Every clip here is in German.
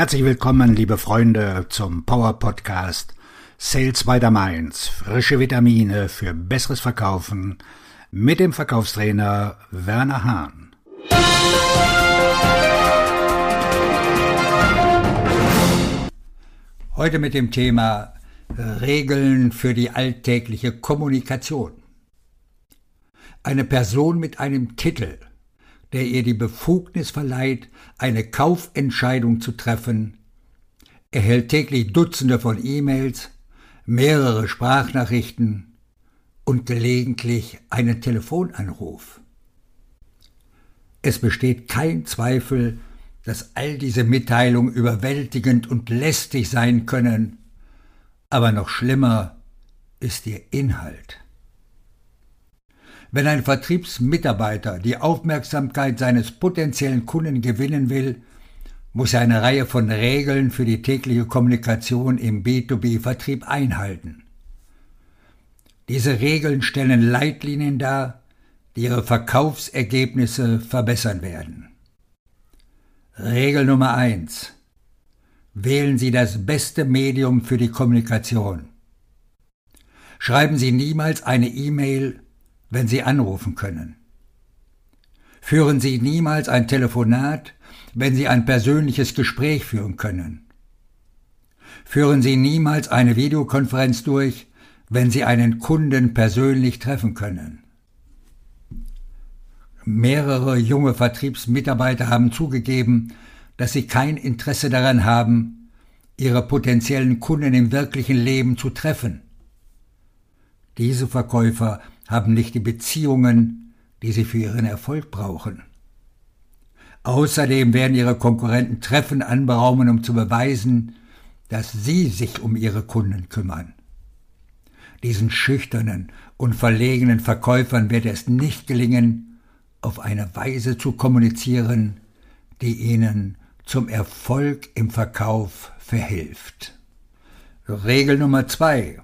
Herzlich willkommen, liebe Freunde, zum Power Podcast Sales by the Mainz. Frische Vitamine für besseres Verkaufen mit dem Verkaufstrainer Werner Hahn. Heute mit dem Thema Regeln für die alltägliche Kommunikation. Eine Person mit einem Titel – der ihr die Befugnis verleiht, eine Kaufentscheidung zu treffen, erhält täglich Dutzende von E-Mails, mehrere Sprachnachrichten und gelegentlich einen Telefonanruf. Es besteht kein Zweifel, dass all diese Mitteilungen überwältigend und lästig sein können, aber noch schlimmer ist ihr Inhalt. Wenn ein Vertriebsmitarbeiter die Aufmerksamkeit seines potenziellen Kunden gewinnen will, muss er eine Reihe von Regeln für die tägliche Kommunikation im B2B-Vertrieb einhalten. Diese Regeln stellen Leitlinien dar, die ihre Verkaufsergebnisse verbessern werden. Regel Nummer eins: Wählen Sie das beste Medium für die Kommunikation. Schreiben Sie niemals eine E-Mail wenn Sie anrufen können. Führen Sie niemals ein Telefonat, wenn Sie ein persönliches Gespräch führen können. Führen Sie niemals eine Videokonferenz durch, wenn Sie einen Kunden persönlich treffen können. Mehrere junge Vertriebsmitarbeiter haben zugegeben, dass sie kein Interesse daran haben, ihre potenziellen Kunden im wirklichen Leben zu treffen. Diese Verkäufer haben nicht die Beziehungen, die sie für ihren Erfolg brauchen. Außerdem werden ihre Konkurrenten Treffen anberaumen, um zu beweisen, dass sie sich um ihre Kunden kümmern. Diesen schüchternen und verlegenen Verkäufern wird es nicht gelingen, auf eine Weise zu kommunizieren, die ihnen zum Erfolg im Verkauf verhilft. Regel Nummer zwei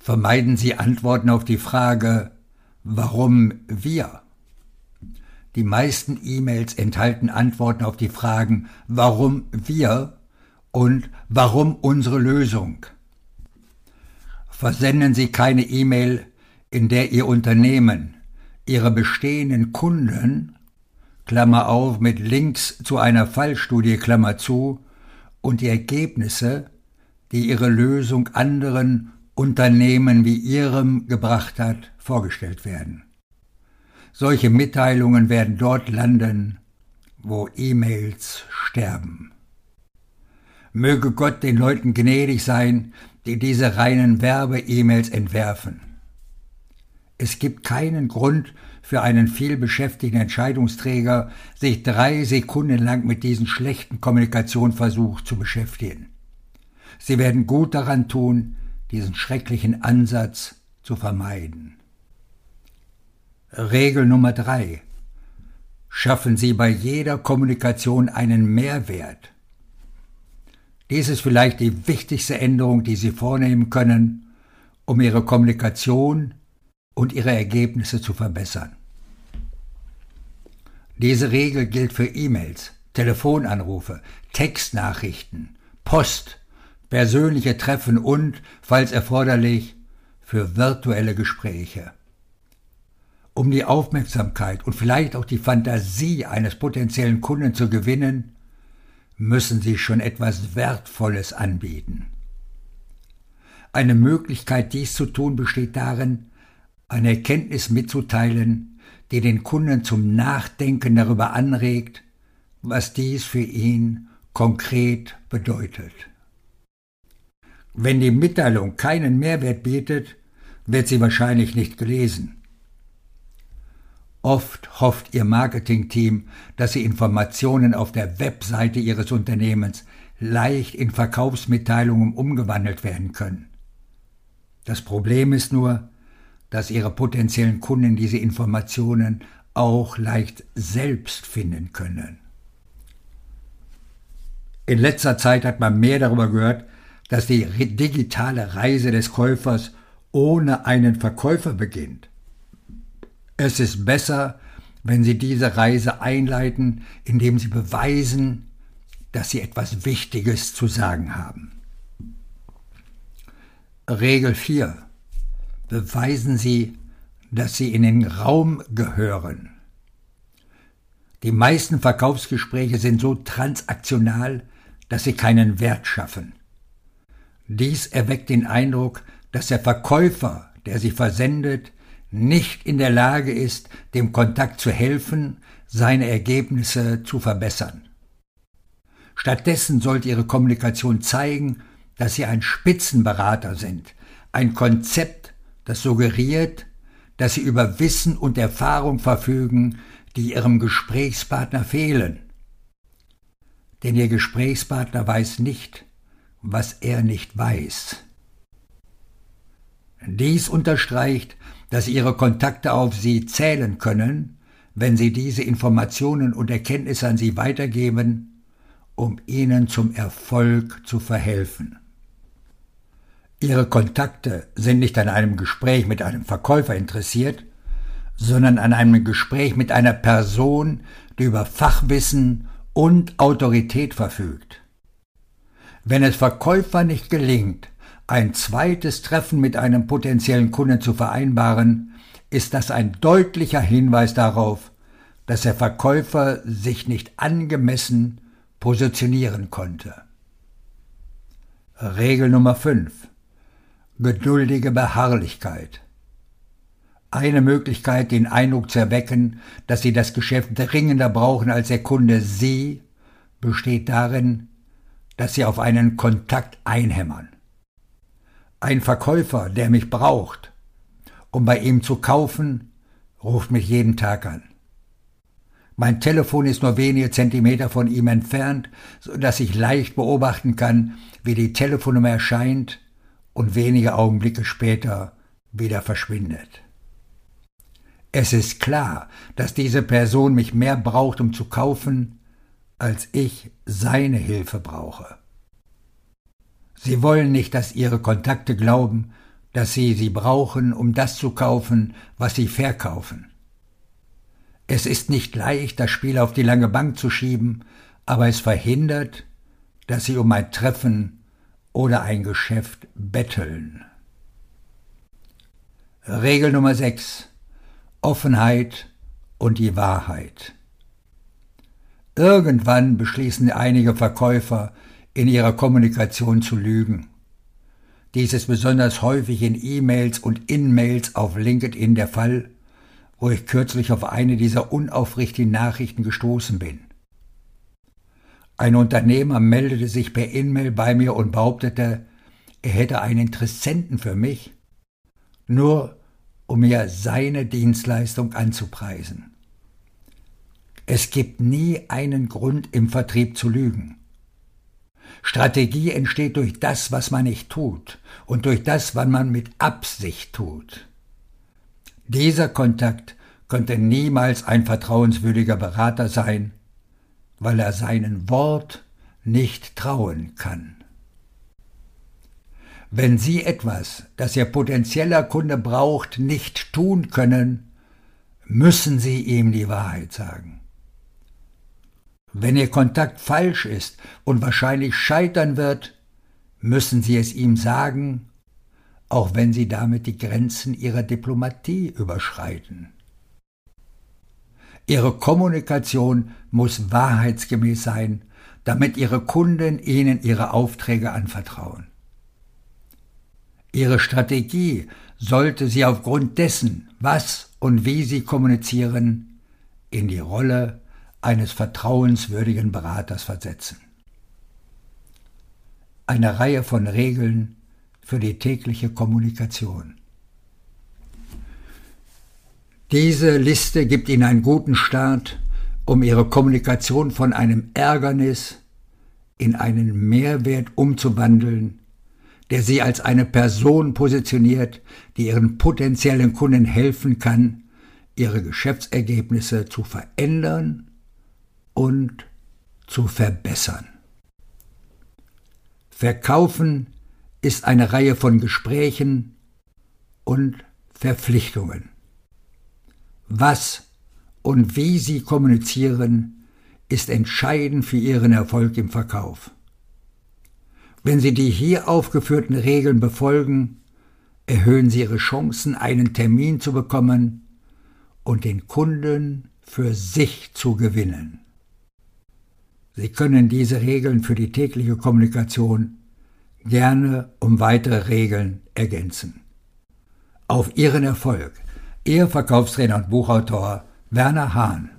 vermeiden Sie Antworten auf die Frage, warum wir? Die meisten E-Mails enthalten Antworten auf die Fragen, warum wir und warum unsere Lösung. Versenden Sie keine E-Mail, in der Ihr Unternehmen, Ihre bestehenden Kunden, Klammer auf, mit Links zu einer Fallstudie, Klammer zu, und die Ergebnisse, die Ihre Lösung anderen Unternehmen wie Ihrem gebracht hat, vorgestellt werden. Solche Mitteilungen werden dort landen, wo E-Mails sterben. Möge Gott den Leuten gnädig sein, die diese reinen Werbe-E-Mails entwerfen. Es gibt keinen Grund für einen vielbeschäftigten Entscheidungsträger, sich drei Sekunden lang mit diesem schlechten Kommunikationsversuch zu beschäftigen. Sie werden gut daran tun, diesen schrecklichen Ansatz zu vermeiden. Regel Nummer drei. Schaffen Sie bei jeder Kommunikation einen Mehrwert. Dies ist vielleicht die wichtigste Änderung, die Sie vornehmen können, um Ihre Kommunikation und Ihre Ergebnisse zu verbessern. Diese Regel gilt für E-Mails, Telefonanrufe, Textnachrichten, Post, persönliche Treffen und, falls erforderlich, für virtuelle Gespräche. Um die Aufmerksamkeit und vielleicht auch die Fantasie eines potenziellen Kunden zu gewinnen, müssen Sie schon etwas Wertvolles anbieten. Eine Möglichkeit, dies zu tun, besteht darin, eine Erkenntnis mitzuteilen, die den Kunden zum Nachdenken darüber anregt, was dies für ihn konkret bedeutet. Wenn die Mitteilung keinen Mehrwert bietet, wird sie wahrscheinlich nicht gelesen. Oft hofft Ihr Marketingteam, dass Sie Informationen auf der Webseite Ihres Unternehmens leicht in Verkaufsmitteilungen umgewandelt werden können. Das Problem ist nur, dass Ihre potenziellen Kunden diese Informationen auch leicht selbst finden können. In letzter Zeit hat man mehr darüber gehört, dass die digitale Reise des Käufers ohne einen Verkäufer beginnt. Es ist besser, wenn Sie diese Reise einleiten, indem Sie beweisen, dass Sie etwas Wichtiges zu sagen haben. Regel 4. Beweisen Sie, dass Sie in den Raum gehören. Die meisten Verkaufsgespräche sind so transaktional, dass sie keinen Wert schaffen. Dies erweckt den Eindruck, dass der Verkäufer, der sie versendet, nicht in der Lage ist, dem Kontakt zu helfen, seine Ergebnisse zu verbessern. Stattdessen sollte Ihre Kommunikation zeigen, dass Sie ein Spitzenberater sind, ein Konzept, das suggeriert, dass Sie über Wissen und Erfahrung verfügen, die Ihrem Gesprächspartner fehlen. Denn Ihr Gesprächspartner weiß nicht, was er nicht weiß. Dies unterstreicht, dass Ihre Kontakte auf Sie zählen können, wenn Sie diese Informationen und Erkenntnisse an Sie weitergeben, um Ihnen zum Erfolg zu verhelfen. Ihre Kontakte sind nicht an einem Gespräch mit einem Verkäufer interessiert, sondern an einem Gespräch mit einer Person, die über Fachwissen und Autorität verfügt. Wenn es Verkäufer nicht gelingt, ein zweites Treffen mit einem potenziellen Kunden zu vereinbaren, ist das ein deutlicher Hinweis darauf, dass der Verkäufer sich nicht angemessen positionieren konnte. Regel Nummer 5. Geduldige Beharrlichkeit. Eine Möglichkeit, den Eindruck zu erwecken, dass Sie das Geschäft dringender brauchen als der Kunde Sie, besteht darin, dass Sie auf einen Kontakt einhämmern. Ein Verkäufer, der mich braucht, um bei ihm zu kaufen, ruft mich jeden Tag an. Mein Telefon ist nur wenige Zentimeter von ihm entfernt, so dass ich leicht beobachten kann, wie die Telefonnummer erscheint und wenige Augenblicke später wieder verschwindet. Es ist klar, dass diese Person mich mehr braucht, um zu kaufen, als ich seine Hilfe brauche. Sie wollen nicht, dass Ihre Kontakte glauben, dass Sie sie brauchen, um das zu kaufen, was Sie verkaufen. Es ist nicht leicht, das Spiel auf die lange Bank zu schieben, aber es verhindert, dass Sie um ein Treffen oder ein Geschäft betteln. Regel Nummer 6 Offenheit und die Wahrheit. Irgendwann beschließen einige Verkäufer, in ihrer Kommunikation zu lügen. Dies ist besonders häufig in E-Mails und In-Mails auf LinkedIn der Fall, wo ich kürzlich auf eine dieser unaufrichtigen Nachrichten gestoßen bin. Ein Unternehmer meldete sich per In-Mail bei mir und behauptete, er hätte einen Interessenten für mich, nur um mir seine Dienstleistung anzupreisen. Es gibt nie einen Grund im Vertrieb zu lügen. Strategie entsteht durch das, was man nicht tut und durch das, was man mit Absicht tut. Dieser Kontakt könnte niemals ein vertrauenswürdiger Berater sein, weil er seinen Wort nicht trauen kann. Wenn Sie etwas, das Ihr potenzieller Kunde braucht, nicht tun können, müssen Sie ihm die Wahrheit sagen. Wenn Ihr Kontakt falsch ist und wahrscheinlich scheitern wird, müssen Sie es ihm sagen, auch wenn Sie damit die Grenzen Ihrer Diplomatie überschreiten. Ihre Kommunikation muss wahrheitsgemäß sein, damit Ihre Kunden Ihnen Ihre Aufträge anvertrauen. Ihre Strategie sollte Sie aufgrund dessen, was und wie Sie kommunizieren, in die Rolle eines vertrauenswürdigen Beraters versetzen. Eine Reihe von Regeln für die tägliche Kommunikation. Diese Liste gibt Ihnen einen guten Start, um Ihre Kommunikation von einem Ärgernis in einen Mehrwert umzuwandeln, der sie als eine Person positioniert, die ihren potenziellen Kunden helfen kann, ihre Geschäftsergebnisse zu verändern und zu verbessern. Verkaufen ist eine Reihe von Gesprächen und Verpflichtungen. Was und wie sie kommunizieren, ist entscheidend für Ihren Erfolg im Verkauf. Wenn Sie die hier aufgeführten Regeln befolgen, erhöhen Sie Ihre Chancen, einen Termin zu bekommen und den Kunden für sich zu gewinnen. Sie können diese Regeln für die tägliche Kommunikation gerne um weitere Regeln ergänzen. Auf Ihren Erfolg, Ihr Verkaufstrainer und Buchautor Werner Hahn.